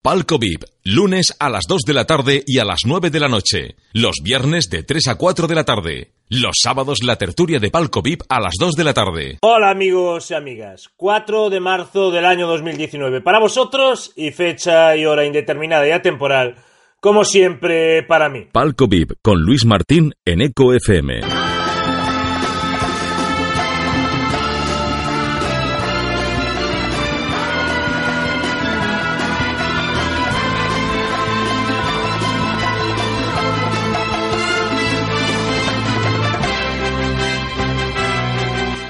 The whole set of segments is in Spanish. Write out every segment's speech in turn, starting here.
Palco VIP, lunes a las 2 de la tarde y a las 9 de la noche. Los viernes de 3 a 4 de la tarde. Los sábados la tertulia de Palco VIP a las 2 de la tarde. Hola amigos y amigas, 4 de marzo del año 2019 para vosotros y fecha y hora indeterminada y atemporal, como siempre para mí. Palco VIP con Luis Martín en Eco FM.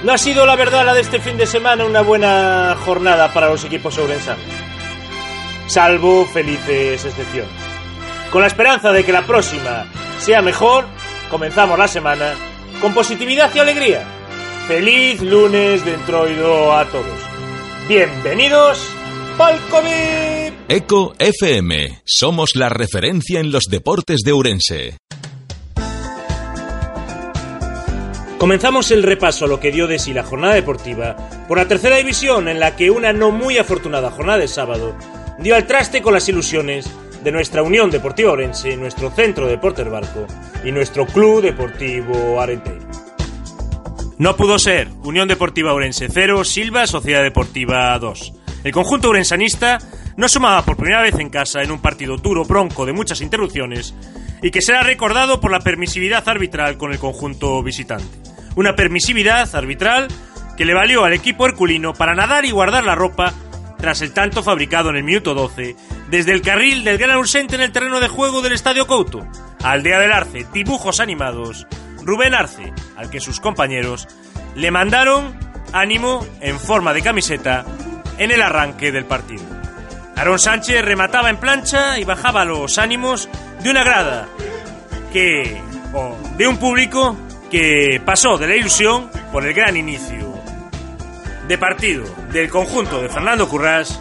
No ha sido la verdad la de este fin de semana una buena jornada para los equipos ourensanos. Salvo felices excepciones. Con la esperanza de que la próxima sea mejor, comenzamos la semana con positividad y alegría. Feliz lunes de entroido a todos. Bienvenidos Palco VIP. Eco FM. Somos la referencia en los deportes de Ourense. Comenzamos el repaso a lo que dio de sí la jornada deportiva por la tercera división en la que una no muy afortunada jornada de sábado dio al traste con las ilusiones de nuestra Unión Deportiva Orense, nuestro Centro de Deportes Barco y nuestro Club Deportivo Arenteiro. No pudo ser Unión Deportiva Orense 0, Silva Sociedad Deportiva 2. El conjunto orensanista no sumaba por primera vez en casa en un partido duro, bronco, de muchas interrupciones y que será recordado por la permisividad arbitral con el conjunto visitante. Una permisividad arbitral que le valió al equipo herculino para nadar y guardar la ropa tras el tanto fabricado en el minuto 12 desde el carril del gran ausente en el terreno de juego del Estadio Couto. Aldea del Arce, dibujos animados. Rubén Arce, al que sus compañeros le mandaron ánimo en forma de camiseta en el arranque del partido. Aaron Sánchez remataba en plancha y bajaba los ánimos de una grada que o de un público que pasó de la ilusión por el gran inicio de partido del conjunto de Fernando Currás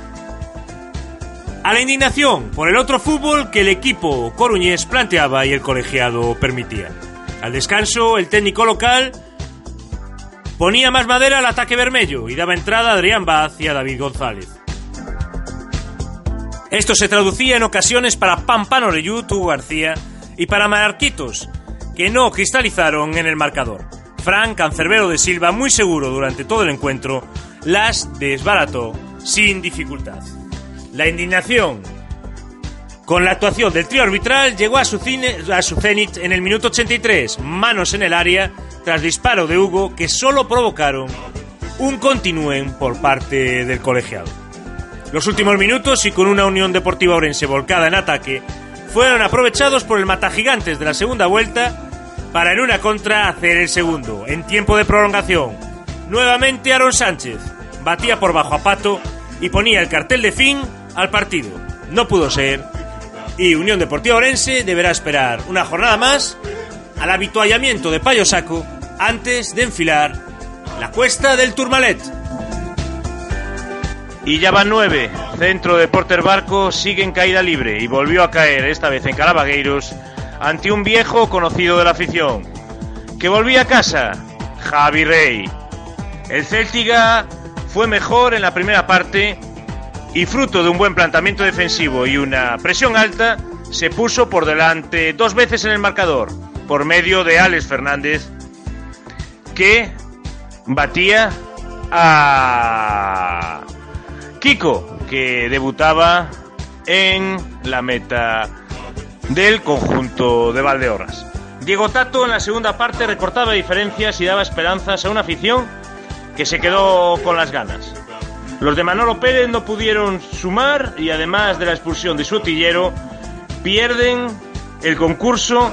a la indignación por el otro fútbol que el equipo coruñés planteaba y el colegiado permitía. Al descanso, el técnico local ponía más madera al ataque vermelho y daba entrada a Adrián Baz y a David González. Esto se traducía en ocasiones para Pampan Oreyú, Tugo García y para Marquitos, que no cristalizaron en el marcador. Frank Cancerbero de Silva, muy seguro durante todo el encuentro, las desbarató sin dificultad. La indignación con la actuación del trío arbitral llegó a su, cine, cenit en el minuto 83, manos en el área, tras disparo de Hugo que solo provocaron un continúen por parte del colegiado. Los últimos minutos y con una Unión Deportiva Orense volcada en ataque fueron aprovechados por el matagigantes de la segunda vuelta para en una contra hacer el segundo. En tiempo de prolongación, nuevamente Aaron Sánchez batía por bajo a Pato y ponía el cartel de fin al partido. No pudo ser y Unión Deportiva Orense deberá esperar una jornada más al habituallamiento de Payo Saco antes de enfilar la cuesta del Turmalet. Y ya van nueve. Centro de Porter Barco sigue en caída libre y volvió a caer, esta vez en Calabagueiros, ante un viejo conocido de la afición. Que volvía a casa, Javi Rey. El Céltiga fue mejor en la primera parte y fruto de un buen planteamiento defensivo y una presión alta, se puso por delante dos veces en el marcador, por medio de Alex Fernández, que batía a Kiko, que debutaba en la meta del conjunto de Valdeorras. Diego Tato en la segunda parte recortaba diferencias y daba esperanzas a una afición que se quedó con las ganas. Los de Manolo Pérez no pudieron sumar y además de la expulsión de su tillero, pierden el concurso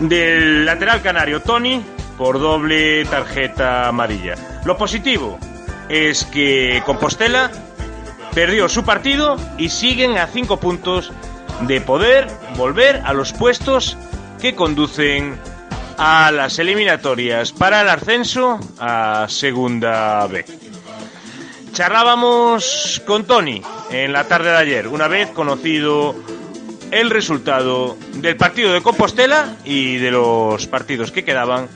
del lateral canario Tony por doble tarjeta amarilla. Lo positivo es que Compostela perdió su partido y siguen a cinco puntos de poder volver a los puestos que conducen a las eliminatorias para el ascenso a Segunda B. Charlábamos con Tony en la tarde de ayer, una vez conocido el resultado del partido de Compostela y de los partidos que quedaban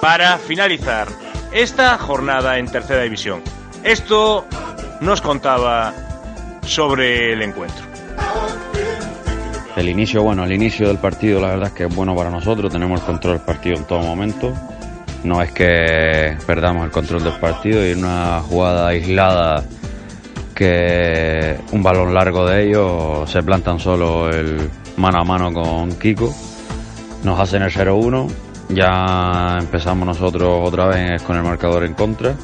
para finalizar esta jornada en tercera división. Esto nos contaba sobre el encuentro. El inicio, bueno, el inicio del partido la verdad es que es bueno para nosotros, tenemos el control del partido en todo momento. No es que perdamos el control del partido y una jugada aislada que un balón largo de ellos se plantan solo el mano a mano con Kiko. Nos hacen el 0-1, ya empezamos nosotros otra vez con el marcador en contra.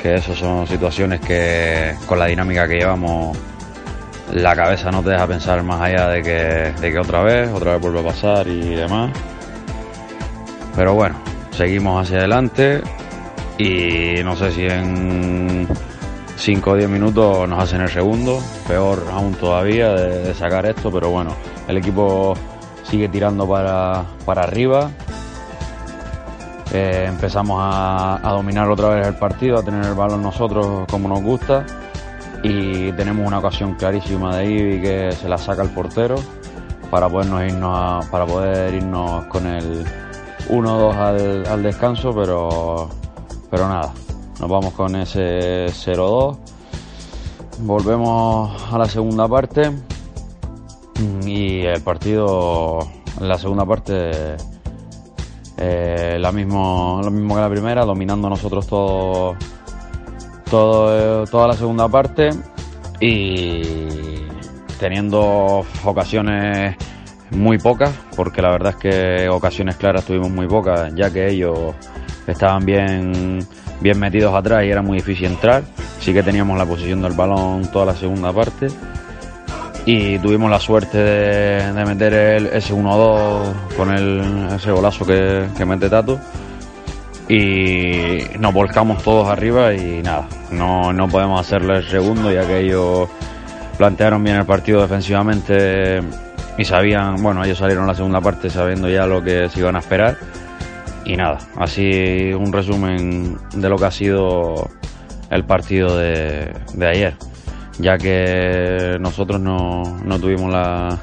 Que eso son situaciones que con la dinámica que llevamos la cabeza no te deja pensar más allá de que, de que otra vez, otra vez vuelve a pasar y demás. Pero bueno, seguimos hacia adelante y no sé si en 5 o 10 minutos nos hacen el segundo, peor aún todavía de, sacar esto, pero bueno, el equipo sigue tirando para, para arriba. Eh, empezamos a, a dominar otra vez el partido, a tener el balón nosotros como nos gusta y tenemos una ocasión clarísima de Ibi que se la saca el portero para podernos irnos para poder irnos con el 1-2 al, descanso, pero pero nada, nos vamos con ese 0-2. Volvemos a la segunda parte y el partido la segunda parte eh, la mismo, lo mismo que la primera, dominando nosotros todo todo, toda la segunda parte y teniendo ocasiones muy pocas, porque la verdad es que ocasiones claras tuvimos muy pocas, ya que ellos estaban bien, bien metidos atrás y era muy difícil entrar. Sí que teníamos la posición del balón toda la segunda parte y tuvimos la suerte de, meter el, ese 1-2 con el, ese golazo que, que mete Tato y nos volcamos todos arriba y nada, no, no podemos hacerle el segundo ya que ellos plantearon bien el partido defensivamente y sabían, bueno, ellos salieron la segunda parte sabiendo ya lo que se iban a esperar. Y nada, así un resumen de lo que ha sido el partido de, ayer, ya que nosotros no, tuvimos la,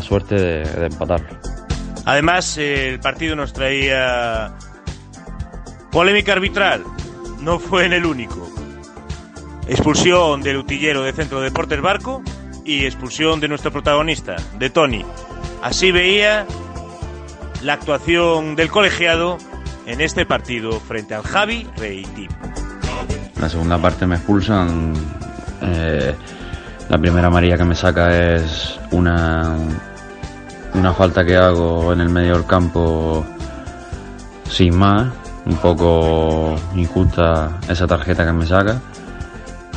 suerte de, de empatarlo. Además, el partido nos traía Polémica arbitral. No fue en el único. Expulsión del utillero de Centro de Deportes Barco y expulsión de nuestro protagonista, de Tony. Así veía la actuación del colegiado en este partido frente al Javi Team. La segunda parte me expulsan. Eh, la primera amarilla que me saca es una, una falta que hago en el medio del campo sin más un poco injusta esa tarjeta que me saca.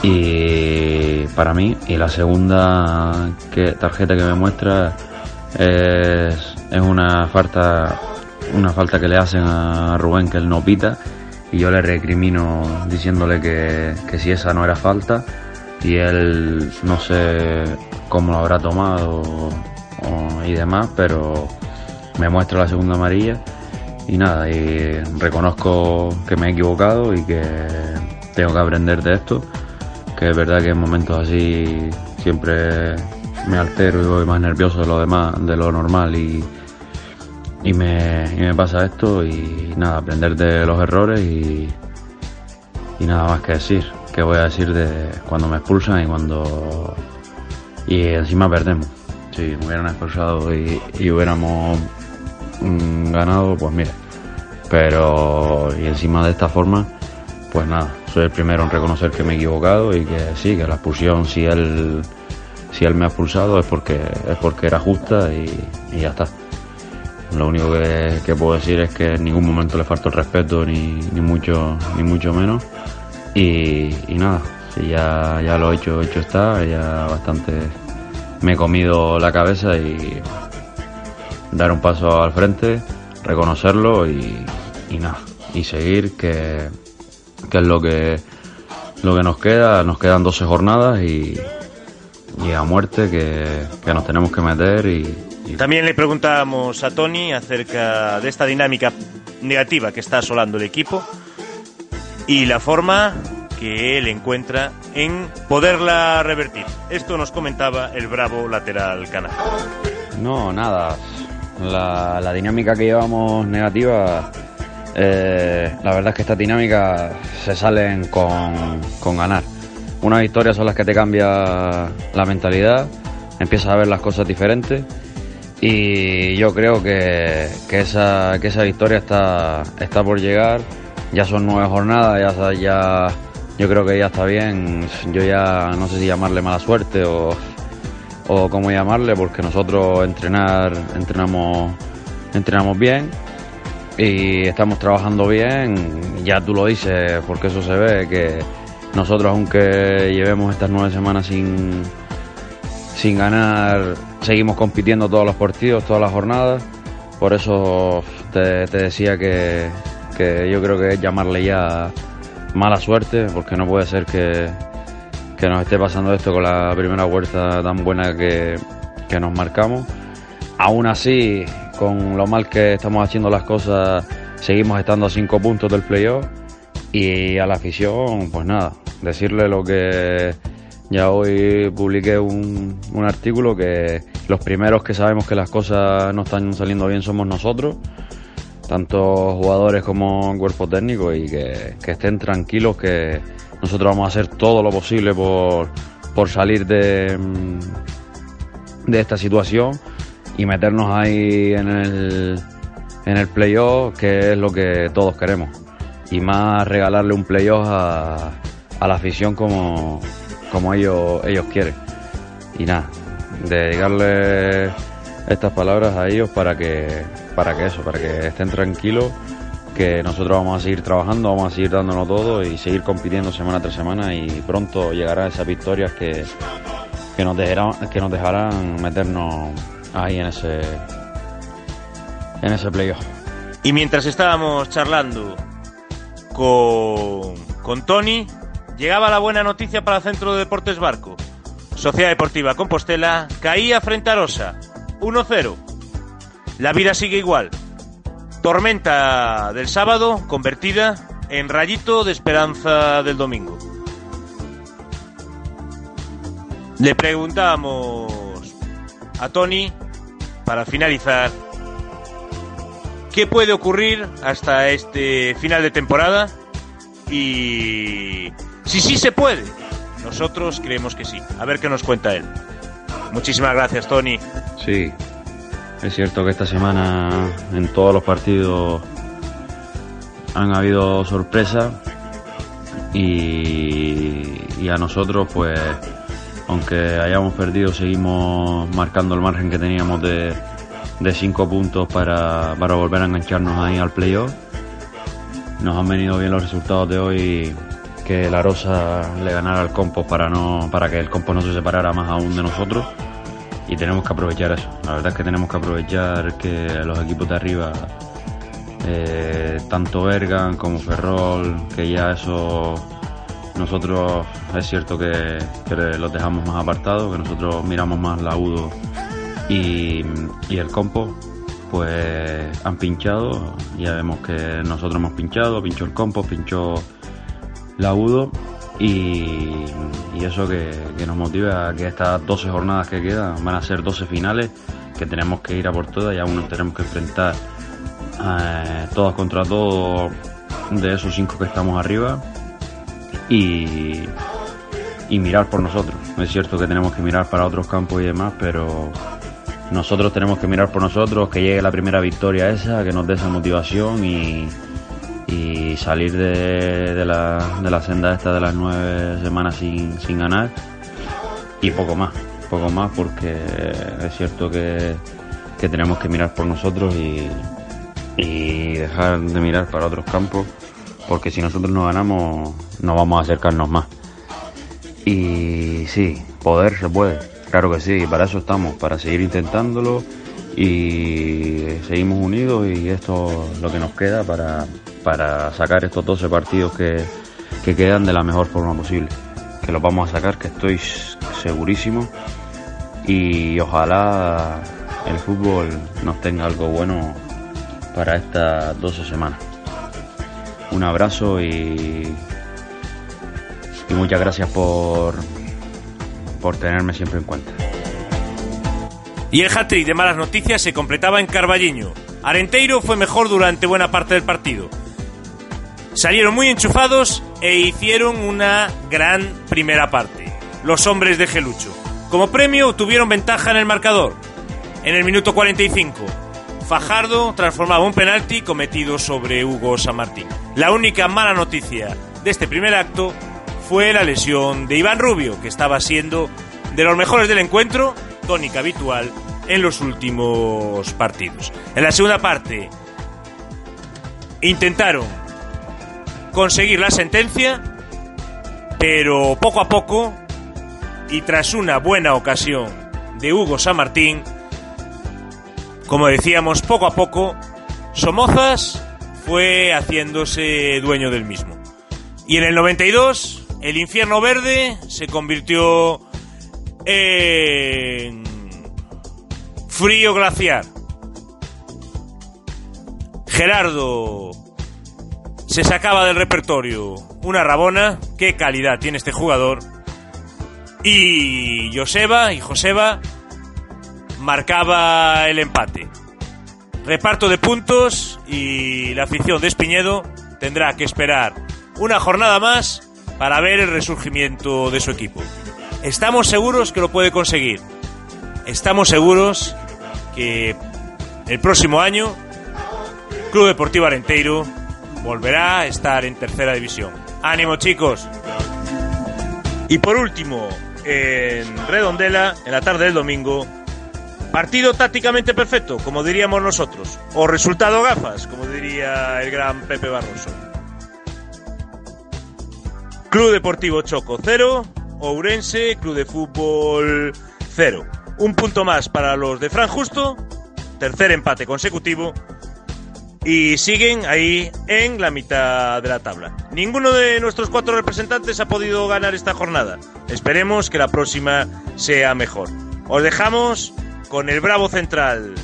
Y para mí y la segunda que, tarjeta que me muestra es, es, una falta una falta que le hacen a Rubén que él no pita y yo le recrimino diciéndole que, que si esa no era falta y él no sé cómo lo habrá tomado y demás pero me muestra la segunda amarilla y nada, y reconozco que me he equivocado y que tengo que aprender de esto, que es verdad que en momentos así siempre me altero y voy más nervioso de lo demás, de lo normal y, y, me, y me pasa esto y nada, aprender de los errores y, y nada más que decir, que voy a decir de cuando me expulsan y cuando y encima perdemos. Si me hubieran expulsado y, hubiéramos Mm, ganado, pues mira. Pero, y encima de esta forma, pues nada, soy el primero en reconocer que me he equivocado y que sí, que la expulsión, si él, si él me ha expulsado es porque, es porque era justa y, ya está. Lo único que, puedo decir es que en ningún momento le falta el respeto, ni, ni mucho, ni mucho menos. Y, nada, si ya, ya lo he hecho, hecho está, ya bastante me he comido la cabeza y dar un paso al frente, reconocerlo y, nada, y seguir que, es lo que, lo que nos queda. Nos quedan 12 jornadas y, y a muerte que, nos tenemos que meter y, También le preguntábamos a Tony acerca de esta dinámica negativa que está asolando el equipo y la forma que él encuentra en poderla revertir. Esto nos comentaba el bravo lateral canal. No, nada. La, dinámica que llevamos negativa, eh, la verdad es que esta dinámica se salen con, ganar. Unas victorias son las que te cambia la mentalidad, empiezas a ver las cosas diferentes y yo creo que, que, esa, que esa victoria está, está por llegar. Ya son nueve jornadas, ya, ya yo creo que ya está bien. Yo ya no sé si llamarle mala suerte o, o cómo llamarle, porque nosotros entrenar, entrenamos, entrenamos bien y estamos trabajando bien. Ya tú lo dices, porque eso se ve que nosotros, aunque llevemos estas nueve semanas sin, sin ganar, seguimos compitiendo todos los partidos, todas las jornadas. Por eso te, decía que, yo creo que es llamarle ya mala suerte, porque no puede ser que, nos esté pasando esto con la primera vuelta tan buena que, que nos marcamos. Aún así, con lo mal que estamos haciendo las cosas, seguimos estando a cinco puntos del playoff y a la afición, pues nada, decirle lo que ya hoy publiqué un, un, artículo que los primeros que sabemos que las cosas no están saliendo bien somos nosotros, tanto jugadores como cuerpo técnico, y que, estén tranquilos que nosotros vamos a hacer todo lo posible por, por salir de, de esta situación y meternos ahí en el, en el playoff, que es lo que todos queremos y más regalarle un playoff a, a la afición como, como ellos, ellos quieren. Y nada, dedicarle estas palabras a ellos para que, para que eso, para que estén tranquilos, que nosotros vamos a seguir trabajando, vamos a seguir dándonos todo y seguir compitiendo semana tras semana y pronto llegará esas victorias que, que nos dejarán, que nos dejarán meternos ahí en ese en ese playoff. Y mientras estábamos charlando con, con Tony, llegaba la buena noticia para el Centro de Deportes Barco. Sociedad Deportiva Compostela caía frente a Rosa, 1-0. La vida sigue igual. Tormenta del sábado convertida en rayito de esperanza del domingo. Le preguntamos a Tony, para finalizar, qué puede ocurrir hasta este final de temporada y si sí se puede. Nosotros creemos que sí. A ver qué nos cuenta él. Muchísimas gracias, Tony. Sí, es cierto que esta semana en todos los partidos han habido sorpresas y, a nosotros pues aunque hayamos perdido seguimos marcando el margen que teníamos de, de cinco puntos para, para volver a engancharnos ahí al playoff. Nos han venido bien los resultados de hoy que la Rosa le ganara al Compo para no para que el Compo no se separara más aún de nosotros y tenemos que aprovechar eso. La verdad es que tenemos que aprovechar que los equipos de arriba, eh, tanto Bergan como Ferrol, que ya eso nosotros es cierto que, los dejamos más apartados, que nosotros miramos más la UDO y, y el Compo, pues han pinchado. Ya vemos que nosotros hemos pinchado, pinchó el Compo, pinchó laudo y, eso que, nos motiva a que estas 12 jornadas que quedan van a ser 12 finales que tenemos que ir a por todas y aún nos tenemos que enfrentar eh, todas contra todos de esos cinco que estamos arriba y, y mirar por nosotros. Es cierto que tenemos que mirar para otros campos y demás, pero nosotros tenemos que mirar por nosotros, que llegue la primera victoria esa, que nos dé esa motivación y, y salir de, la, de la senda esta de las nueve semanas sin, sin ganar y poco más, poco más porque es cierto que, que tenemos que mirar por nosotros y, y dejar de mirar para otros campos porque si nosotros no ganamos no vamos a acercarnos más. Y sí, poder se puede, claro que sí, para eso estamos, para seguir intentándolo y seguimos unidos y esto es lo que nos queda para, para sacar estos 12 partidos que, que quedan de la mejor forma posible. Que los vamos a sacar, que estoy segurísimo. Y ojalá el fútbol nos tenga algo bueno para estas 12 semanas. Un abrazo y, y muchas gracias por, por tenerme siempre en cuenta. Y el hat-trick de malas noticias se completaba en Carballiño. Arenteiro fue mejor durante buena parte del partido, Salieron muy enchufados e hicieron una gran primera parte. Los hombres de Gelucho. Como premio tuvieron ventaja en el marcador. En el minuto 45, Fajardo transformaba un penalti cometido sobre Hugo San Martín. La única mala noticia de este primer acto fue la lesión de Iván Rubio, que estaba siendo de los mejores del encuentro, tónica habitual en los últimos partidos. En la segunda parte intentaron conseguir la sentencia, pero poco a poco y tras una buena ocasión de Hugo San Martín, como decíamos, poco a poco, Somozas fue haciéndose dueño del mismo. Y en el 92, el infierno verde se convirtió en frío glaciar. Gerardo se sacaba del repertorio una rabona. Qué calidad tiene este jugador. Y Joseba y Joseba marcaba el empate. Reparto de puntos y la afición de Espiñedo tendrá que esperar una jornada más para ver el resurgimiento de su equipo. Estamos seguros que lo puede conseguir. Estamos seguros que el próximo año Club Deportivo Arenteiro volverá a estar en tercera división. ¡Ánimo chicos! Y por último, en Redondela, en la tarde del domingo, partido tácticamente perfecto, como diríamos nosotros, o resultado gafas, como diría el gran Pepe Barroso. Club Deportivo Choco 0, Ourense, Club de Fútbol 0. Un punto más para los de Fran Justo, tercer empate consecutivo y siguen ahí en la mitad de la tabla. Ninguno de nuestros cuatro representantes ha podido ganar esta jornada. Esperemos que la próxima sea mejor. Os dejamos con el bravo central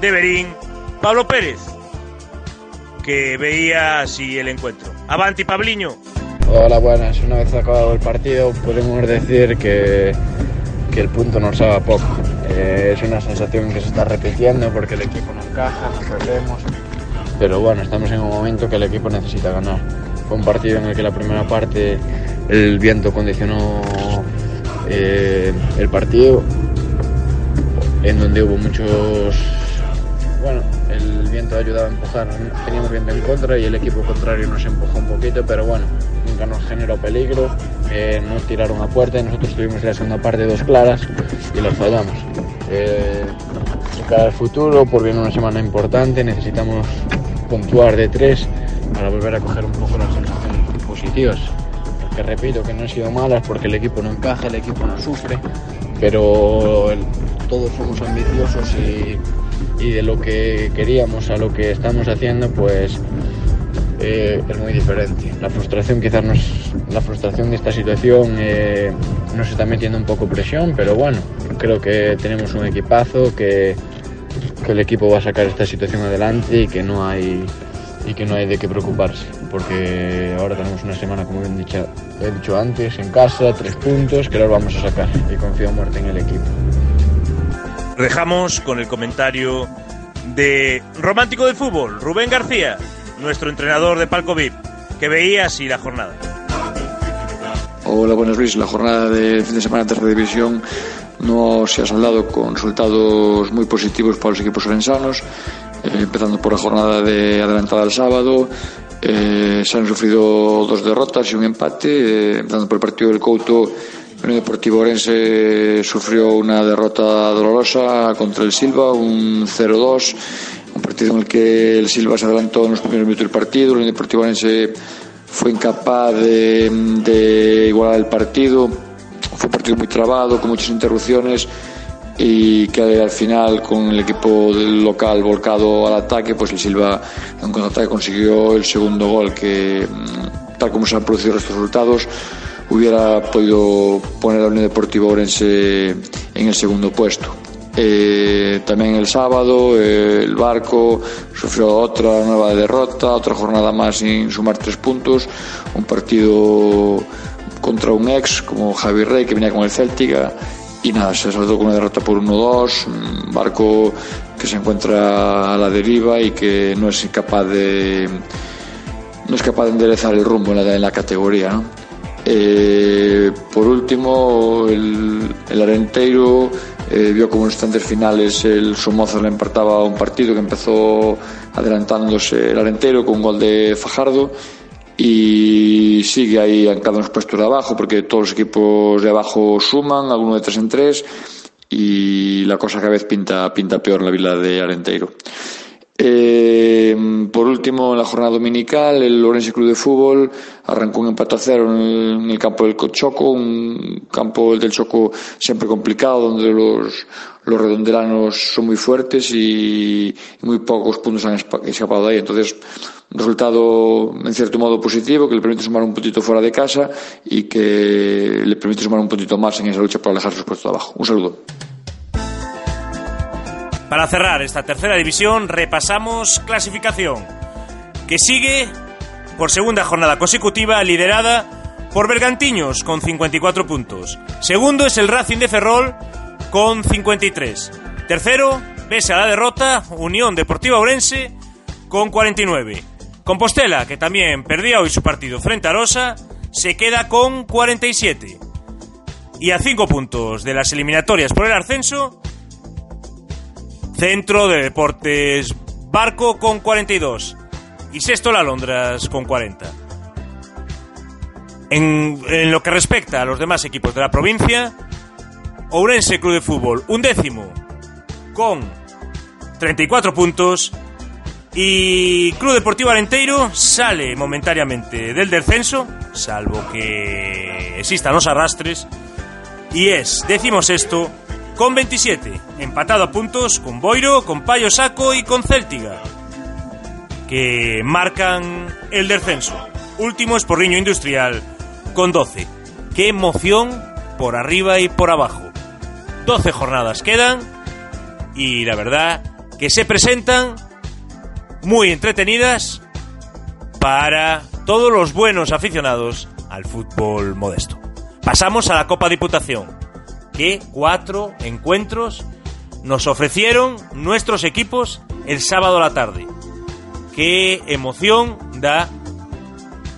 de Berín, Pablo Pérez, que veía así el encuentro. Avanti, Pabliño. Hola, buenas. Una vez acabado el partido, podemos decir que, que el punto nos sabe a poco. Eh, es una sensación que se está repitiendo porque el equipo no encaja, no perdemos. Pero bueno, estamos en un momento que el equipo necesita ganar. Fue un partido en el que la primera parte el viento condicionó eh, el partido, en donde hubo muchos. Bueno, el viento ayudaba a empujar, teníamos viento en contra y el equipo contrario nos empujó un poquito, pero bueno, nunca nos generó peligro, eh, nos tiraron a puerta y nosotros tuvimos en la segunda parte dos claras y las fallamos. Eh, de cara al futuro, por bien una semana importante, necesitamos puntuar de tres para volver a coger un poco las sensaciones positivas. Porque repito que no han sido malas porque el equipo no encaja, el equipo no sufre, pero el- todos somos ambiciosos y de lo que queríamos a lo que estamos haciendo, pues eh, es muy diferente. La frustración quizás nos, la frustración de esta situación eh, nos está metiendo un poco presión, pero bueno, creo que tenemos un equipazo, que, que el equipo va a sacar esta situación adelante y que no hay y que no hay de qué preocuparse, porque ahora tenemos una semana, como bien dicho, he dicho antes, en casa, tres puntos, que los vamos a sacar y confío muerte en el equipo. Dejamos con el comentario de romántico del fútbol, Rubén García, nuestro entrenador de Palco VIP, que veía así la jornada. Hola, buenas Luis. La jornada de fin de semana en tercera división no se ha saldado con resultados muy positivos para los equipos orensanos, eh, empezando por la jornada de adelantada al sábado. eh, se han sufrido dos derrotas y un empate, eh, empezando por el partido del Couto. El Deportivo Orense sufrió una derrota dolorosa contra el Silva, un 0-2, partido en el que el Silva se adelantó en los primeros minutos del partido. El Deportivo Orense fue incapaz de, igualar el partido. Fue un partido muy trabado, con muchas interrupciones y que al final con el equipo del local volcado al ataque, pues el Silva en contraataque consiguió el segundo gol que mm, tal como se han producido estos resultados hubiera podido poner a Unión Deportivo Orense en el segundo puesto. Eh, también el sábado eh, el Barco sufrió otra nueva derrota, otra jornada más sin sumar tres puntos, un partido contra un ex como Javi Rey que venía con el Celtica y nada, se saldó con una derrota por 1-2, un Barco que se encuentra a la deriva y que no es capaz de, no es capaz de enderezar el rumbo en la, en la categoría. Eh, por último, el, el Arenteiro eh, vio como en los instantes finales el Somoza le empataba un partido que empezó adelantándose el Arenteiro con un gol de Fajardo y sigue ahí en uno de los puestos de abajo porque todos los equipos de abajo suman, algunos de tres en tres y la cosa cada vez pinta, pinta peor en la vila de Arenteiro. Eh, por último, en la jornada dominical, el Orense Club de Fútbol arrancó un empate a cero en el, campo del Choco, un campo del Choco siempre complicado, donde los, los redondelanos son muy fuertes y, muy pocos puntos han escapado de ahí. Entonces, un resultado en cierto modo positivo que le permite sumar un puntito fuera de casa y que le permite sumar un puntito más en esa lucha para alejar sus puestos de abajo. Un saludo. Para cerrar esta tercera división, repasamos clasificación, que sigue por segunda jornada consecutiva liderada por Bergantiños con 54 puntos. Segundo es el Racing de Ferrol con 53. Tercero, pese a la derrota, Unión Deportiva Orense con 49. Compostela, que también perdía hoy su partido frente a Rosa, se queda con 47. Y a 5 puntos de las eliminatorias por el ascenso, Centro de Deportes Barco con 42 y sexto la Londras con 40. En, lo que respecta a los demás equipos de la provincia, Ourense Club de Fútbol un décimo con 34 puntos y Club Deportivo Arenteiro sale momentáneamente del descenso, salvo que existan los arrastres, y es decimos esto con 27, empatado a puntos con Boiro, con Payo Saco y con Céltiga, que marcan el descenso. Último es Porriño Industrial con 12. Qué emoción por arriba y por abajo. 12 jornadas quedan y la verdad que se presentan muy entretenidas para todos los buenos aficionados al fútbol modesto. Pasamos a la Copa Diputación que cuatro encuentros nos ofrecieron nuestros equipos el sábado a la tarde. Qué emoción da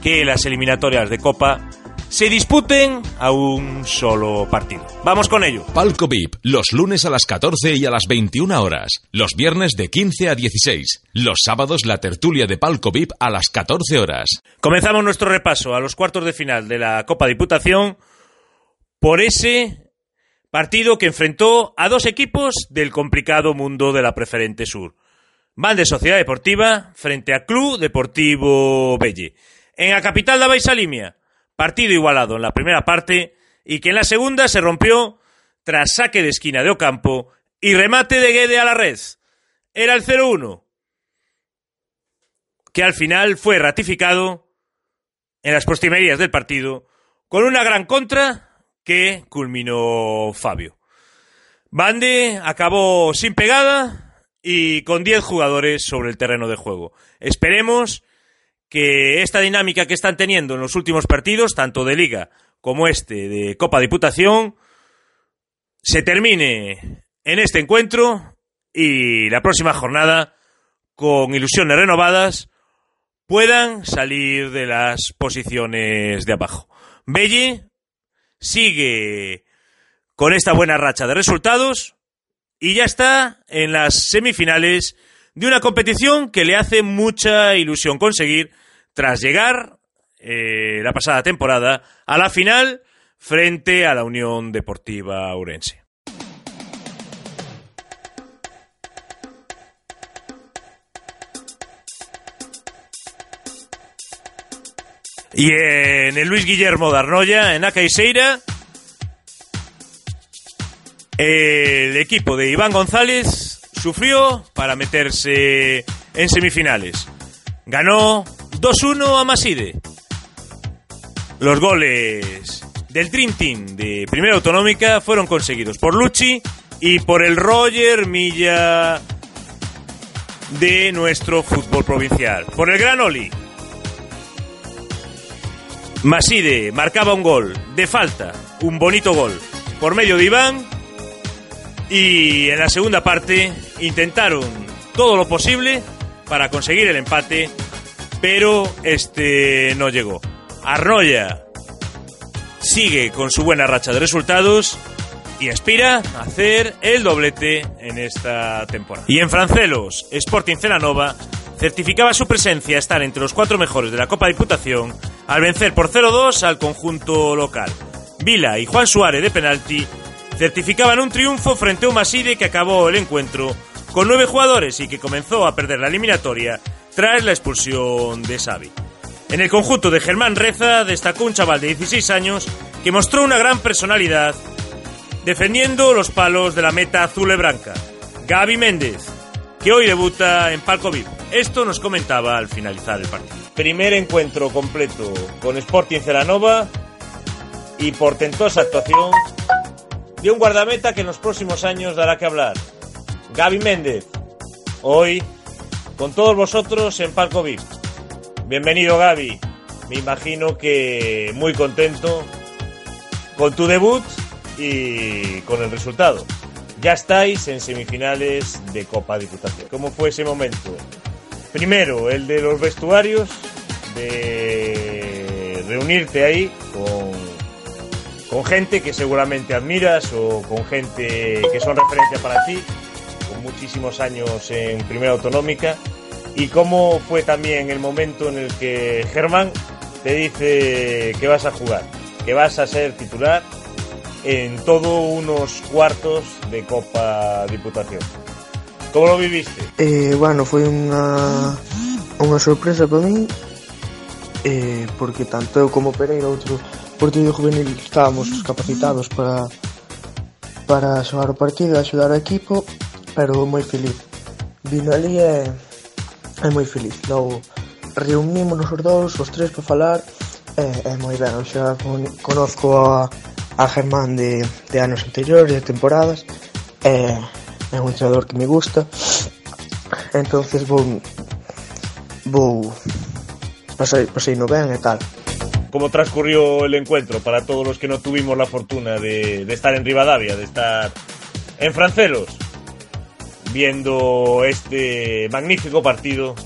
que las eliminatorias de Copa se disputen a un solo partido. Vamos con ello. Palco VIP, los lunes a las 14 y a las 21 horas. Los viernes de 15 a 16. Los sábados la tertulia de Palco VIP a las 14 horas. Comenzamos nuestro repaso a los cuartos de final de la Copa Diputación por ese partido que enfrentó a dos equipos del complicado mundo de la Preferente Sur. Van de Sociedad Deportiva frente a Club Deportivo Belle. En la capital de Baisalimia, partido igualado en la primera parte y que en la segunda se rompió tras saque de esquina de Ocampo y remate de Guede a la red. Era el 0-1, que al final fue ratificado en las postrimerías del partido con una gran contra que culminó Fabio. Bande acabó sin pegada y con 10 jugadores sobre el terreno de juego. Esperemos que esta dinámica que están teniendo en los últimos partidos, tanto de liga como este de Copa Diputación, se termine en este encuentro y la próxima jornada, con ilusiones renovadas, puedan salir de las posiciones de abajo. Belle sigue con esta buena racha de resultados y ya está en las semifinales de una competición que le hace mucha ilusión conseguir tras llegar eh, la pasada temporada a la final frente a la Unión Deportiva Urense. Y en el Luis Guillermo de Arnoya, en Acaiseira, el equipo de Iván González sufrió para meterse en semifinales. Ganó 2-1 a Maside. Los goles del Dream Team de Primera Autonómica fueron conseguidos por Lucci y por el Roger Milla de nuestro fútbol provincial. Por el Gran Oli. Maside marcaba un gol de falta, un bonito gol, por medio de Iván. Y en la segunda parte intentaron todo lo posible para conseguir el empate, pero este no llegó. Arroya sigue con su buena racha de resultados y aspira a hacer el doblete en esta temporada. Y en Francelos, Sporting Celanova certificaba su presencia estar entre los cuatro mejores de la Copa Diputación al vencer por 0-2 al conjunto local. Vila y Juan Suárez de penalti certificaban un triunfo frente a un Maside que acabó el encuentro con nueve jugadores y que comenzó a perder la eliminatoria tras la expulsión de Xavi. En el conjunto de Germán Reza destacó un chaval de 16 años que mostró una gran personalidad defendiendo los palos de la meta azul y blanca. Gaby Méndez, que hoy debuta en Palco VIP. Esto nos comentaba al finalizar el partido. Primer encuentro completo con Sporting Ceranova y portentosa actuación de un guardameta que en los próximos años dará que hablar. Gaby Méndez, hoy con todos vosotros en Palco VIP. Bienvenido Gaby, me imagino que muy contento con tu debut y con el resultado. Ya estáis en semifinales de Copa Diputación. ¿Cómo fue ese momento? Primero, el de los vestuarios, de reunirte ahí con, con gente que seguramente admiras o con gente que son referencia para ti, con muchísimos años en Primera Autonómica. Y cómo fue también el momento en el que Germán te dice que vas a jugar, que vas a ser titular en todo unos cuartos de Copa Diputación. Como lo viviste? Eh, bueno, foi unha unha sorpresa para min eh, porque tanto eu como Pereira outro partido juvenil estábamos capacitados para para xogar o partido, axudar o equipo pero moi feliz. Vino ali e é moi feliz. Logo reunímonos os dous, os tres para falar e eh, é moi ben, eu xa con, conozco a, a Germán de, de anos anteriores, de temporadas e é un entrenador que me gusta entonces vou vou pasei, pasei no ben e tal ¿Cómo transcurrió el encuentro para todos los que no tuvimos la fortuna de, de estar en Rivadavia, de estar en Francelos, viendo este magnífico partido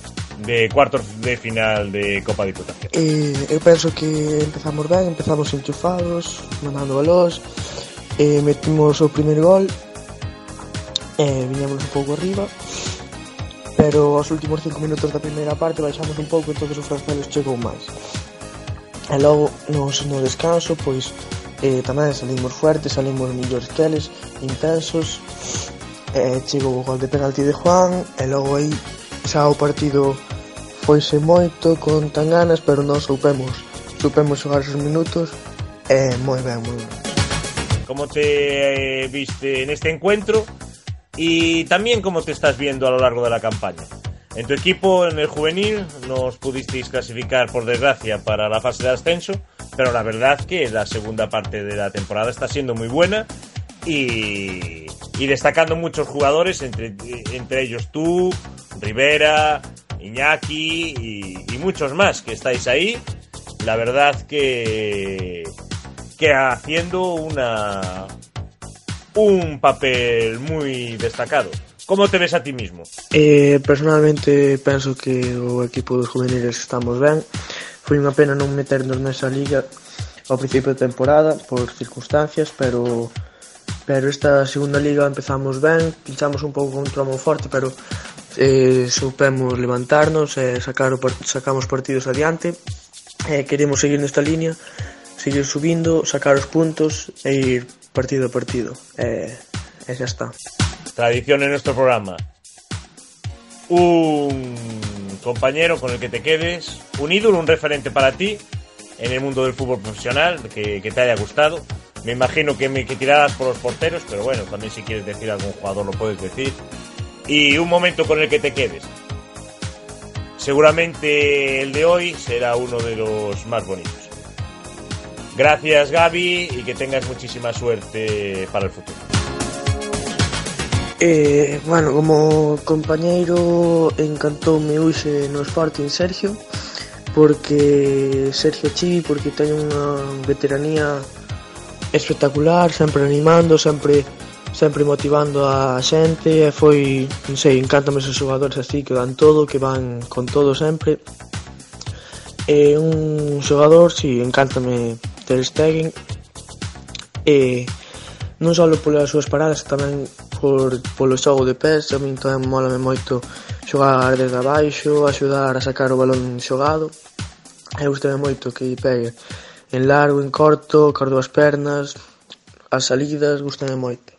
de cuartos de final de Copa Diputación? Eh, eu penso que empezamos ben, empezamos enchufados, mandando balós, eh, metimos o primeiro gol, eh, viñamos un pouco arriba. Pero aos últimos 5 minutos da primeira parte baixamos un pouco entonces o franceses chegou máis. E logo nos, no descanso pois eh, tamén salimos fuertes salimos millores que eles intensos. Eh, chegou o gol de penalti de Juan e logo aí xa o partido foise moito con tan ganas pero non soupemos soupemos xogar os minutos. E eh, moi ben, moi ben. Como te eh, viste en este encuentro? Y también cómo te estás viendo a lo largo de la campaña. En tu equipo, en el juvenil, no os pudisteis clasificar, por desgracia, para la fase de ascenso, pero la verdad que la segunda parte de la temporada está siendo muy buena y, y destacando muchos jugadores, entre, entre ellos tú, Rivera, Iñaki y, y muchos más que estáis ahí. La verdad que, que haciendo una un papel muy destacado. Como te ves a ti mismo? Eh, personalmente penso que o equipo dos juveniles estamos ben. Foi unha pena non meternos nesa liga ao principio de temporada por circunstancias, pero pero esta segunda liga empezamos ben, pinchamos un pouco contra o forte, pero eh, soupemos levantarnos e eh, sacar o, sacamos partidos adiante. Eh, queremos seguir nesta liña, seguir subindo, sacar os puntos e ir partido a partido. E, e xa está. Tradición en nuestro programa. Un compañero con el que te quedes un ídolo, un referente para ti en el mundo del fútbol profesional que, que te haya gustado. Me imagino que me que tirarás por los porteros pero bueno, también si quieres decir algún jugador lo puedes decir. Y un momento con el que te quedes. Seguramente el de hoy será uno de los más bonitos. Gracias Gaby y que tengas muchísima suerte para el futuro. Eh, bueno, como compañeiro encantoume hoxe no Sporting Sergio porque Sergio Chi, porque ten unha veteranía espectacular, sempre animando, sempre sempre motivando a xente e foi, non sei, encantame esos xogadores así que dan todo, que van con todo sempre É un xogador, si, encántame Ter Stegen. E non só polas súas paradas, tamén por, polo xogo de pés, a min tamén mola moito xogar desde abaixo, axudar a sacar o balón xogado. E gustame moito que pegue en largo, en corto, cor dúas pernas, as salidas, gustame moito.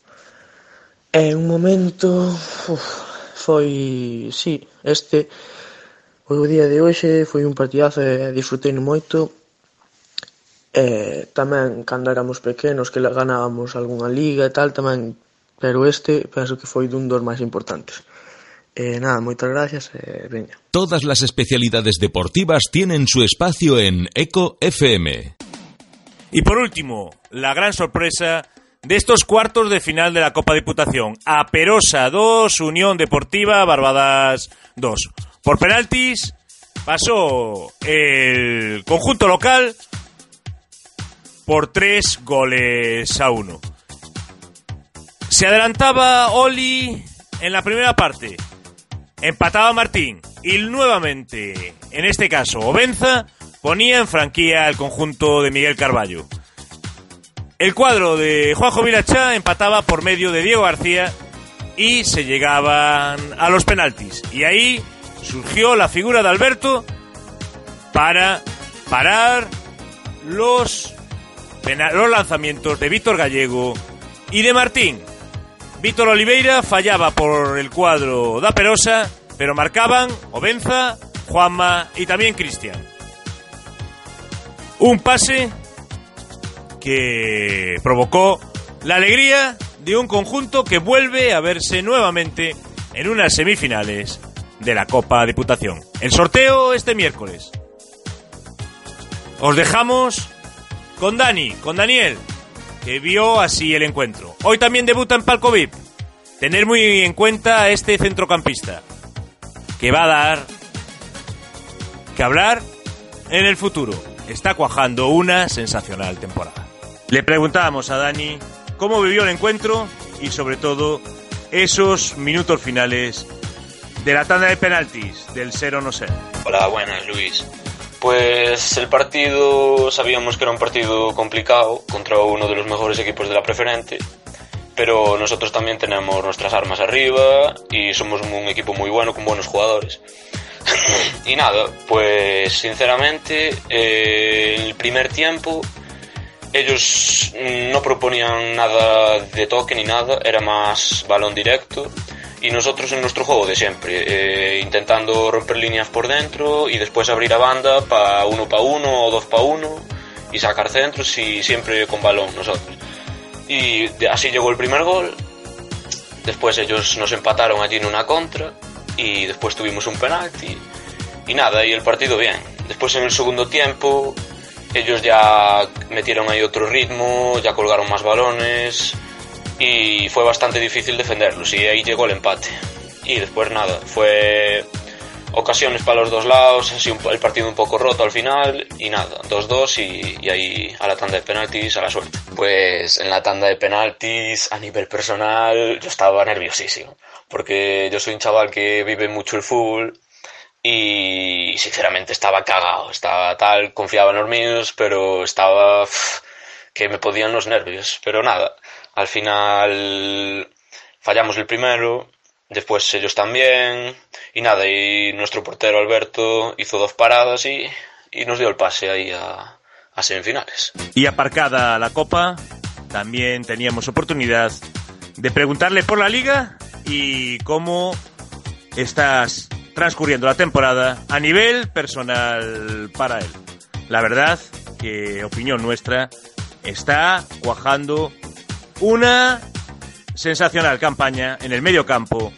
E un momento uf, foi, sí, este O día de hoxe foi un partidazo e disfrutei moito e tamén cando éramos pequenos que ganábamos algunha liga e tal tamén pero este penso que foi dun dos máis importantes. Eh, nada, moitas gracias e veña. Todas las especialidades deportivas tienen su espacio en Eco FM. Y por último, la gran sorpresa de estos cuartos de final de la Copa Diputación. Aperosa 2, Unión Deportiva Barbadas 2. Por penaltis pasó el conjunto local por 3 goles a 1. Se adelantaba Oli en la primera parte. Empataba Martín. Y nuevamente, en este caso, Obenza ponía en franquía el conjunto de Miguel Carballo. El cuadro de Juanjo Vilachá empataba por medio de Diego García y se llegaban a los penaltis. Y ahí surgió la figura de Alberto para parar los, los lanzamientos de Víctor Gallego y de Martín. Víctor Oliveira fallaba por el cuadro da Perosa, pero marcaban Obenza, Juanma y también Cristian. Un pase que provocó la alegría de un conjunto que vuelve a verse nuevamente en unas semifinales de la Copa Diputación. El sorteo este miércoles. Os dejamos con Dani, con Daniel, que vio así el encuentro. Hoy también debuta en Palco VIP. Tener muy en cuenta a este centrocampista, que va a dar que hablar en el futuro. Está cuajando una sensacional temporada. Le preguntábamos a Dani cómo vivió el encuentro y sobre todo esos minutos finales de la tanda de penaltis del ser o no ser. Hola, buenas Luis. Pues el partido sabíamos que era un partido complicado contra uno de los mejores equipos de la preferente, pero nosotros también tenemos nuestras armas arriba y somos un equipo muy bueno con buenos jugadores. y nada, pues sinceramente eh, el primer tiempo ellos no proponían nada de toque ni nada, era más balón directo y nosotros en nuestro juego de siempre, eh, intentando romper líneas por dentro y después abrir a banda para uno para uno o dos para uno y sacar centros y siempre con balón nosotros. Y así llegó el primer gol, después ellos nos empataron allí en una contra y después tuvimos un penalti y nada, y el partido bien. Después en el segundo tiempo ellos ya metieron ahí otro ritmo, ya colgaron más balones y fue bastante difícil defenderlos y ahí llegó el empate. Y después nada, fue ocasiones para los dos lados, así el partido un poco roto al final y nada, 2-2 y, y, ahí a la tanda de penaltis a la suerte. Pues en la tanda de penaltis a nivel personal yo estaba nerviosísimo porque yo soy un chaval que vive mucho el fútbol y sinceramente estaba cagado, estaba tal, confiaba en los míos, pero estaba que me podían los nervios, pero nada, al final fallamos el primero, después ellos también, y nada, y nuestro portero Alberto hizo dos paradas y, y nos dio el pase ahí a, a semifinales. Y aparcada la copa, también teníamos oportunidad de preguntarle por la liga y cómo estás transcurriendo la temporada a nivel personal para él. La verdad que, opinión nuestra, está cuajando una sensacional campaña en el medio campo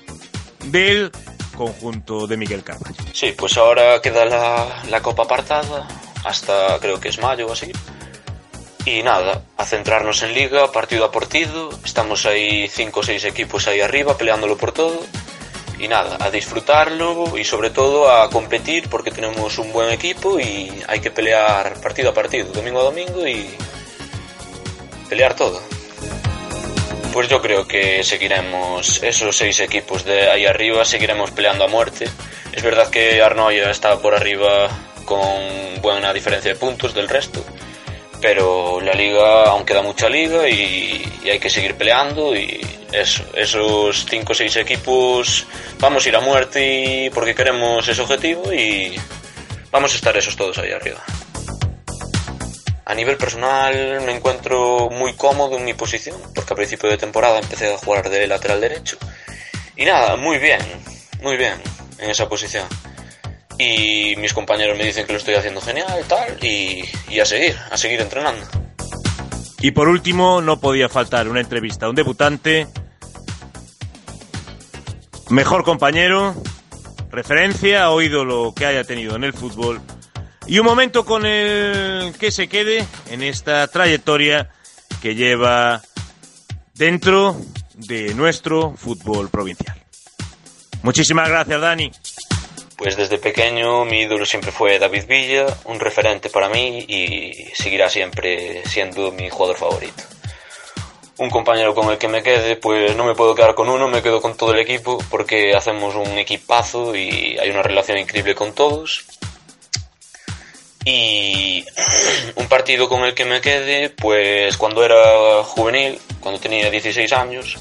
del conjunto de Miguel Carvalho. Sí, pues ahora queda la, la copa apartada hasta creo que es mayo o así. Y nada, a centrarnos en liga, partido a partido. Estamos ahí cinco o seis equipos ahí arriba peleándolo por todo y nada, a disfrutarlo y sobre todo a competir porque tenemos un buen equipo y hay que pelear partido a partido, domingo a domingo y pelear todo. Pues yo creo que seguiremos esos seis equipos de ahí arriba, seguiremos peleando a muerte. Es verdad que Arnoya está por arriba con buena diferencia de puntos del resto. Pero la liga aún queda mucha liga y, y hay que seguir peleando y eso, esos 5 o 6 equipos vamos a ir a muerte porque queremos ese objetivo y vamos a estar esos todos ahí arriba. A nivel personal me encuentro muy cómodo en mi posición, porque a principio de temporada empecé a jugar de lateral derecho. Y nada, muy bien, muy bien en esa posición. Y mis compañeros me dicen que lo estoy haciendo genial tal, y, y a seguir, a seguir entrenando. Y por último, no podía faltar una entrevista a un debutante, mejor compañero, referencia o ídolo que haya tenido en el fútbol y un momento con el que se quede en esta trayectoria que lleva dentro de nuestro fútbol provincial. Muchísimas gracias, Dani. Pues desde pequeño mi ídolo siempre fue David Villa, un referente para mí y seguirá siempre siendo mi jugador favorito. Un compañero con el que me quede, pues no me puedo quedar con uno, me quedo con todo el equipo porque hacemos un equipazo y hay una relación increíble con todos. Y un partido con el que me quede, pues cuando era juvenil, cuando tenía 16 años,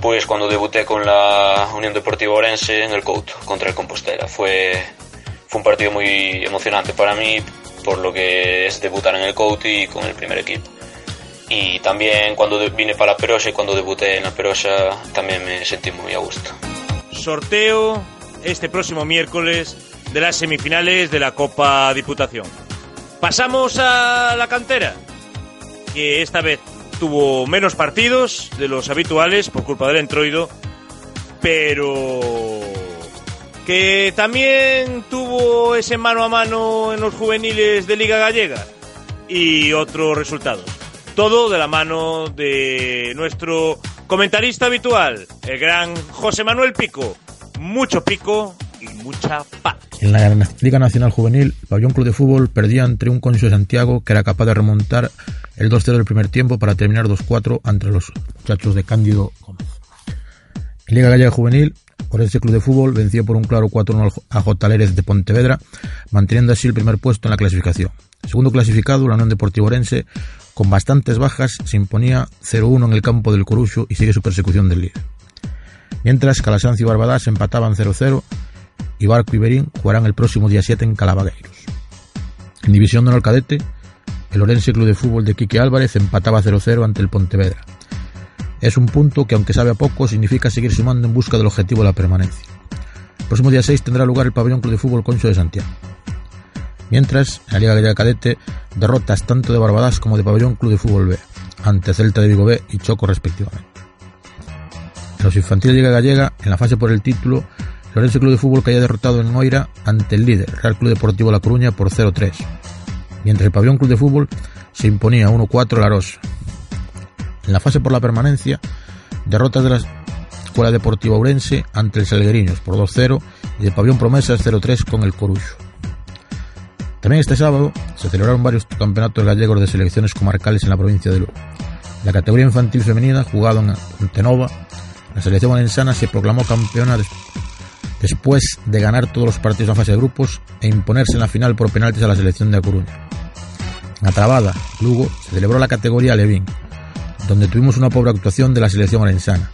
pues cuando debuté con la Unión Deportiva Orense en el Couto contra el Compostela. Fue, fue un partido muy emocionante para mí por lo que es debutar en el Couto y con el primer equipo. Y también cuando vine para la Perosa y cuando debuté en la Perosa también me sentí muy a gusto. Sorteo este próximo miércoles de las semifinales de la Copa Diputación. Pasamos a la cantera, que esta vez tuvo menos partidos de los habituales por culpa del entroido, pero que también tuvo ese mano a mano en los juveniles de Liga Gallega y otros resultados. Todo de la mano de nuestro comentarista habitual, el gran José Manuel Pico. Mucho pico y mucha paz. En la Liga Nacional Juvenil, el Pabellón Club de Fútbol perdía ante un Concho de Santiago que era capaz de remontar el 2-0 del primer tiempo para terminar 2-4 ante los muchachos de Cándido Gómez. En Liga Gallega Juvenil, Orense Club de Fútbol venció por un claro 4-1 a J. de Pontevedra, manteniendo así el primer puesto en la clasificación. Segundo clasificado, la Unión Deportiva Orense, con bastantes bajas, se imponía 0-1 en el campo del Corucho y sigue su persecución del líder. Mientras Calasancio y Barbadas empataban 0-0 y Barco y Berín jugarán el próximo día 7 en Calavagueiros. En División de Honor Cadete, el Orense Club de Fútbol de Quique Álvarez empataba 0-0 ante el Pontevedra. Es un punto que, aunque sabe a poco, significa seguir sumando en busca del objetivo de la permanencia. El próximo día 6 tendrá lugar el Pabellón Club de Fútbol Concho de Santiago. Mientras, en la Liga Gallega Cadete, derrotas tanto de Barbadas como de Pabellón Club de Fútbol B, ante Celta de Vigo B y Choco respectivamente. En los infantiles de Liga Gallega, en la fase por el título, Lorenzo Club de Fútbol caía derrotado en Oira ante el líder, Real Club Deportivo La Coruña, por 0-3, mientras el Pabellón Club de Fútbol se imponía 1-4 a Rosa. En la fase por la permanencia, derrotas de la Escuela Deportiva Ourense ante el Salgueriños por 2-0 y el Pabellón Promesas 0-3 con el Corucho. También este sábado se celebraron varios campeonatos gallegos de selecciones comarcales en la provincia de Lugo. La categoría infantil femenina, jugado en Antenova, la selección valenciana se proclamó campeona después de ganar todos los partidos en fase de grupos e imponerse en la final por penaltis a la selección de A Coruña. En Lugo, se celebró la categoría Levín, donde tuvimos una pobre actuación de la selección valenciana,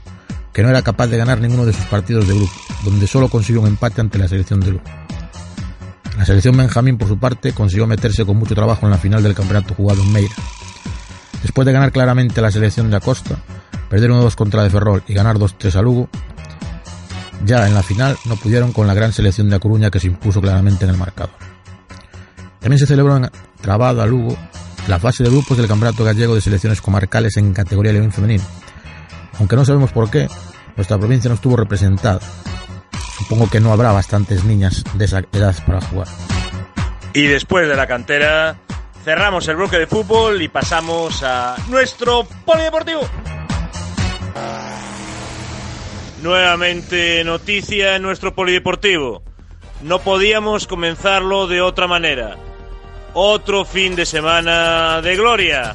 que no era capaz de ganar ninguno de sus partidos de grupo, donde solo consiguió un empate ante la selección de Lugo. La selección Benjamín, por su parte, consiguió meterse con mucho trabajo en la final del campeonato jugado en Meira. Después de ganar claramente a la selección de Acosta, perder 1-2 contra de Ferrol y ganar 2-3 a Lugo, ya en la final no pudieron con la gran selección de A Coruña que se impuso claramente en el marcador. También se celebró en Trabada, Lugo, la fase de grupos del Campeonato Gallego de Selecciones Comarcales en categoría León femenino. Aunque no sabemos por qué, nuestra provincia no estuvo representada. Supongo que no habrá bastantes niñas de esa edad para jugar. Y después de la cantera, cerramos el bloque de fútbol y pasamos a nuestro polideportivo. Nuevamente noticia en nuestro polideportivo. No podíamos comenzarlo de otra manera. Otro fin de semana de gloria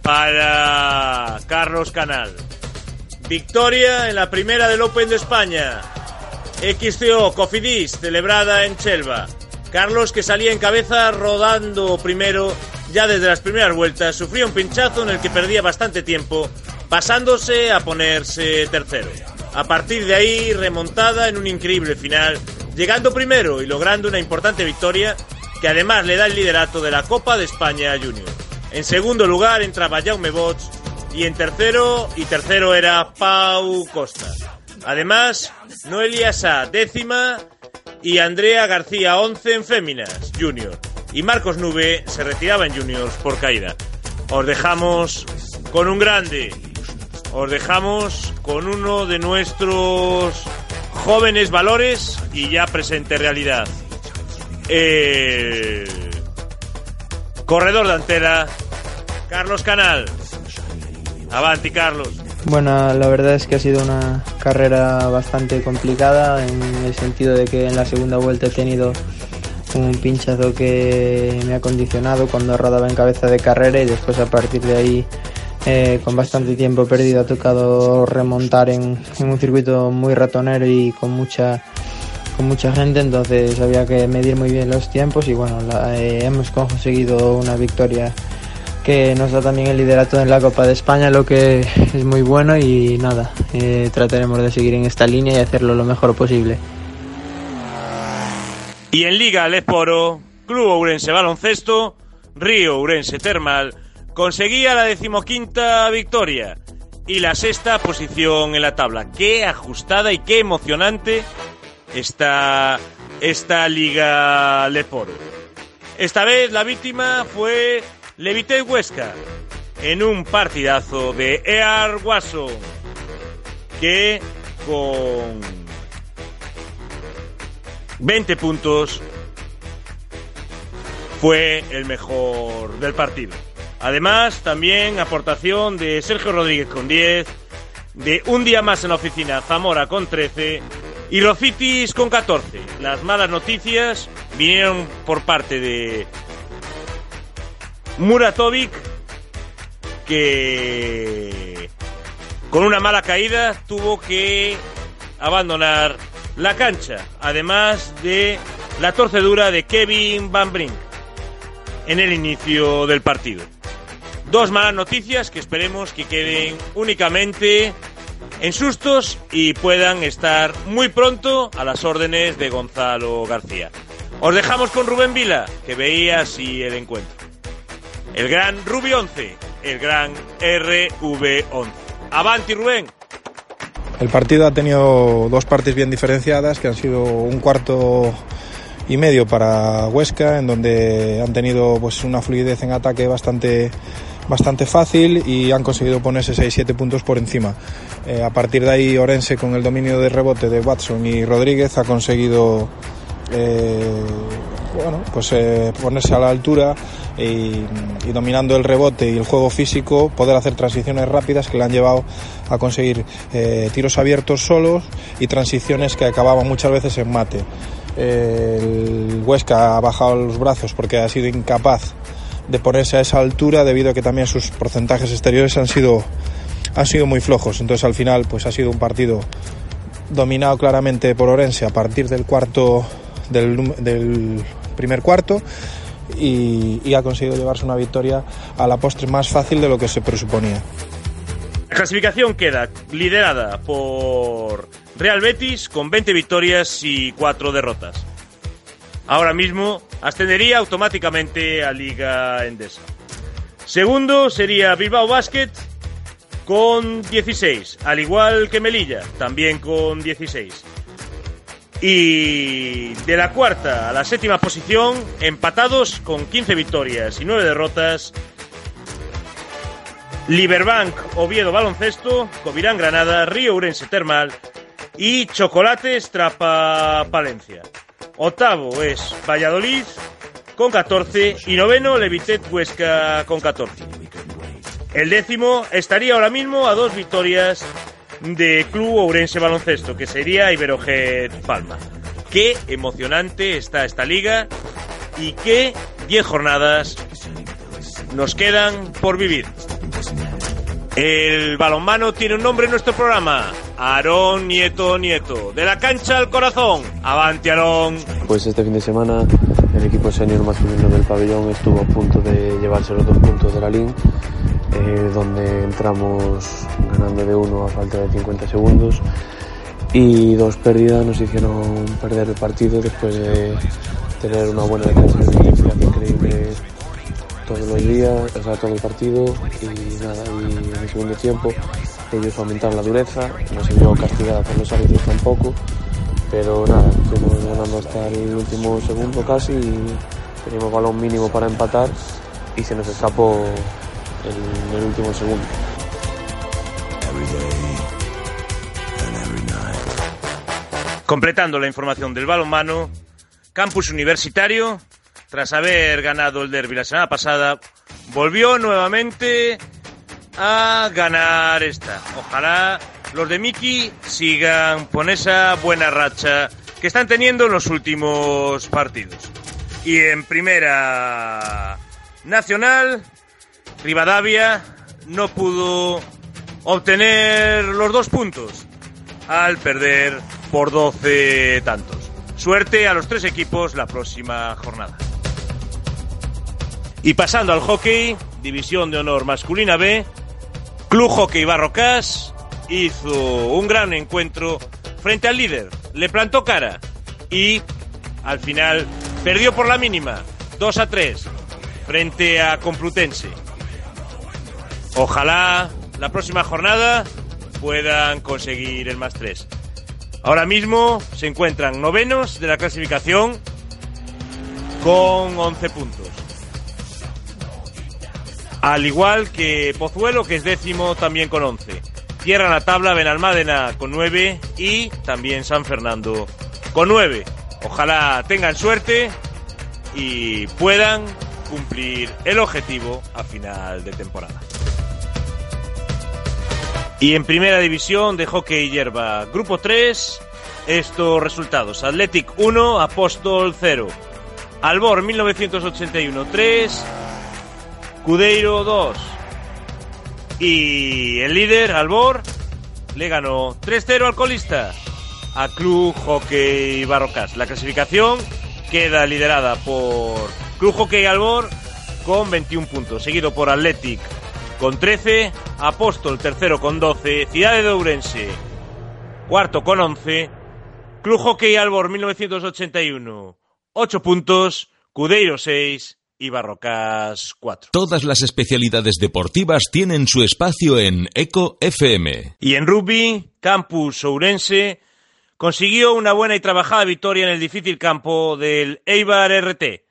para Carlos Canal. Victoria en la primera del Open de España. XCO Cofidis celebrada en Chelva. Carlos, que salía en cabeza rodando primero, ya desde las primeras vueltas, sufría un pinchazo en el que perdía bastante tiempo, pasándose a ponerse tercero. A partir de ahí, remontada en un increíble final, llegando primero y logrando una importante victoria que además le da el liderato de la Copa de España Junior. En segundo lugar entraba Jaume Bots y en tercero, y tercero era Pau Costa. Además, Noelia Sá, décima, y Andrea García, once en féminas, junior. Y Marcos Nube se retiraba en juniors por caída. Os dejamos con un grande. Os dejamos con uno de nuestros jóvenes valores y ya presente realidad. Corredor de antera, Carlos Canal. Avanti, Carlos. Bueno, la verdad es que ha sido una carrera bastante complicada en el sentido de que en la segunda vuelta he tenido un pinchazo que me ha condicionado cuando rodaba en cabeza de carrera y después a partir de ahí eh, con bastante tiempo perdido ha tocado remontar en, en, un circuito muy ratonero y con mucha con mucha gente entonces había que medir muy bien los tiempos y bueno la, eh, hemos conseguido una victoria que nos da también el liderato en la Copa de España, lo que es muy bueno y nada, eh, trataremos de seguir en esta línea y hacerlo lo mejor posible. Y en Liga Lesporo, Club Ourense Baloncesto, Río Ourense Termal, conseguía la decimoquinta victoria y la sexta posición en la tabla. Qué ajustada y qué emocionante está esta Liga Lesporo. Esta vez la víctima fue Levité Huesca en un partidazo de Ear que con 20 puntos fue el mejor del partido. Además, también aportación de Sergio Rodríguez con 10, de un día más en la oficina Zamora con 13 y Rocitis con 14. Las malas noticias vinieron por parte de Muratovic, que con una mala caída tuvo que abandonar la cancha, además de la torcedura de Kevin Van Brink en el inicio del partido. Dos malas noticias que esperemos que queden únicamente en sustos y puedan estar muy pronto a las órdenes de Gonzalo García. Os dejamos con Rubén Vila, que veía así el encuentro el gran Ruby 11, el gran RV11. Avanti, Rubén. El partido ha tenido dos partes bien diferenciadas, que han sido un cuarto y medio para Huesca, en donde han tenido pues una fluidez en ataque bastante bastante fácil y han conseguido ponerse 6-7 puntos por encima. Eh, a partir de ahí Orense con el dominio de rebote de Watson y Rodríguez ha conseguido eh, bueno, pues eh, ponerse a la altura y, dominando el rebote y el juego físico poder hacer transiciones rápidas que le han llevado a conseguir eh, tiros abiertos solos y transiciones que acababan muchas veces en mate. el Huesca ha bajado los brazos porque ha sido incapaz de ponerse a esa altura debido a que también sus porcentajes exteriores han sido, han sido muy flojos. Entonces al final pues ha sido un partido dominado claramente por Orense a partir del cuarto del, primer cuarto y, ha conseguido llevarse una victoria a la postre más fácil de lo que se presuponía. La clasificación queda liderada por Real Betis con 20 victorias y 4 derrotas. Ahora mismo ascendería automáticamente a Liga Endesa. Segundo sería Bilbao Basket con 16, al igual que Melilla, también con 16. Y de la cuarta a la séptima posición, empatados con 15 victorias y 9 derrotas, Liberbank Oviedo Baloncesto, Covirán Granada, Río Urense Termal y Chocolates Trapa Palencia. Octavo es Valladolid con 14 y noveno Levitet Huesca con 14. El décimo estaría ahora mismo a dos victorias de Club Ourense Baloncesto, que sería Iberojet Palma. Qué emocionante está esta liga y qué 10 jornadas nos quedan por vivir. El balonmano tiene un nombre en nuestro programa. Aarón Nieto Nieto. De la cancha al corazón. Avante, Aarón. Pues este fin de semana el equipo senior masculino del pabellón estuvo a punto de llevarse los dos puntos de la LIN, eh, donde entramos ganando de uno a falta de 50 segundos y dos pérdidas nos hicieron perder el partido después de tener una buena defensa increíble todos los días, o sea, todo el partido y nada, y en el segundo tiempo ellos aumentaron la dureza, no se vio castigada por los árbitros tampoco, pero nada, fuimos ganando hasta el último segundo casi y teníamos balón mínimo para empatar y se nos escapó en el último segundo. Completando la información del balonmano, Campus Universitario tras haber ganado el derby la semana pasada, volvió nuevamente a ganar esta. Ojalá los de Miki sigan con esa buena racha que están teniendo en los últimos partidos. Y en primera nacional, Rivadavia no pudo obtener los dos puntos al perder por 12 tantos. Suerte a los tres equipos la próxima jornada. Y pasando al hockey, División de Honor Masculina B, Club Hockey Barrocás hizo un gran encuentro frente al líder, le plantó cara y al final perdió por la mínima, 2 a 3, frente a Complutense. Ojalá la próxima jornada puedan conseguir el más 3. Ahora mismo se encuentran novenos de la clasificación con 11 puntos. Al igual que Pozuelo, que es décimo también con 11. Cierran la tabla Benalmádena con 9 y también San Fernando con 9. Ojalá tengan suerte y puedan cumplir el objetivo a final de temporada. Y en primera división de hockey hierba, grupo 3, estos resultados. Athletic 1, Apóstol 0. Albor 1981 3, Cudeiro 2. Y el líder, Albor, le ganó 3-0 al colista a Club Hockey Barrocas. La clasificación queda liderada por Club Hockey Albor con 21 puntos, seguido por Athletic con 13, Apóstol tercero con 12, Ciudad de Ourense cuarto con 11, Club Hockey Albor 1981 8 puntos, Cudeiro 6 y Barrocas 4. Todas las especialidades deportivas tienen su espacio en Eco FM. Y en rugby, Campus Ourense consiguió una buena y trabajada victoria en el difícil campo del Eibar RT.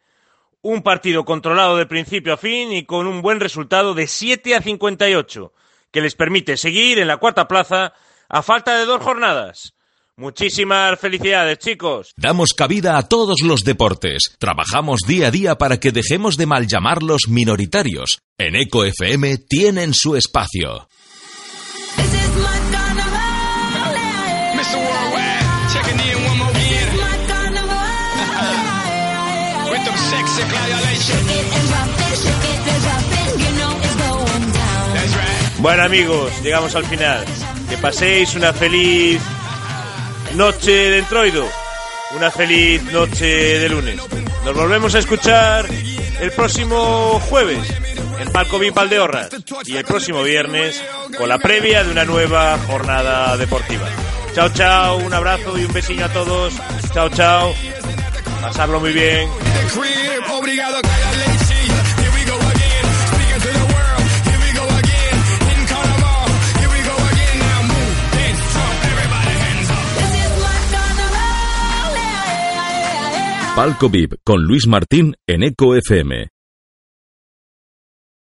Un partido controlado de principio a fin y con un buen resultado de 7 a 58, que les permite seguir en la cuarta plaza a falta de dos jornadas. Muchísimas felicidades, chicos. Damos cabida a todos los deportes. Trabajamos día a día para que dejemos de mal llamarlos minoritarios. En Eco FM tienen su espacio. Bueno amigos, llegamos al final. Que paséis una feliz noche de entroido, una feliz noche de lunes. Nos volvemos a escuchar el próximo jueves en Palco VIP Valdeorras y el próximo viernes con la previa de una nueva jornada deportiva. Chao, chao, un abrazo y un besillo a todos. Chao, chao. Pasarlo muy bien. Palco VIP con Luis Martín en Eco FM.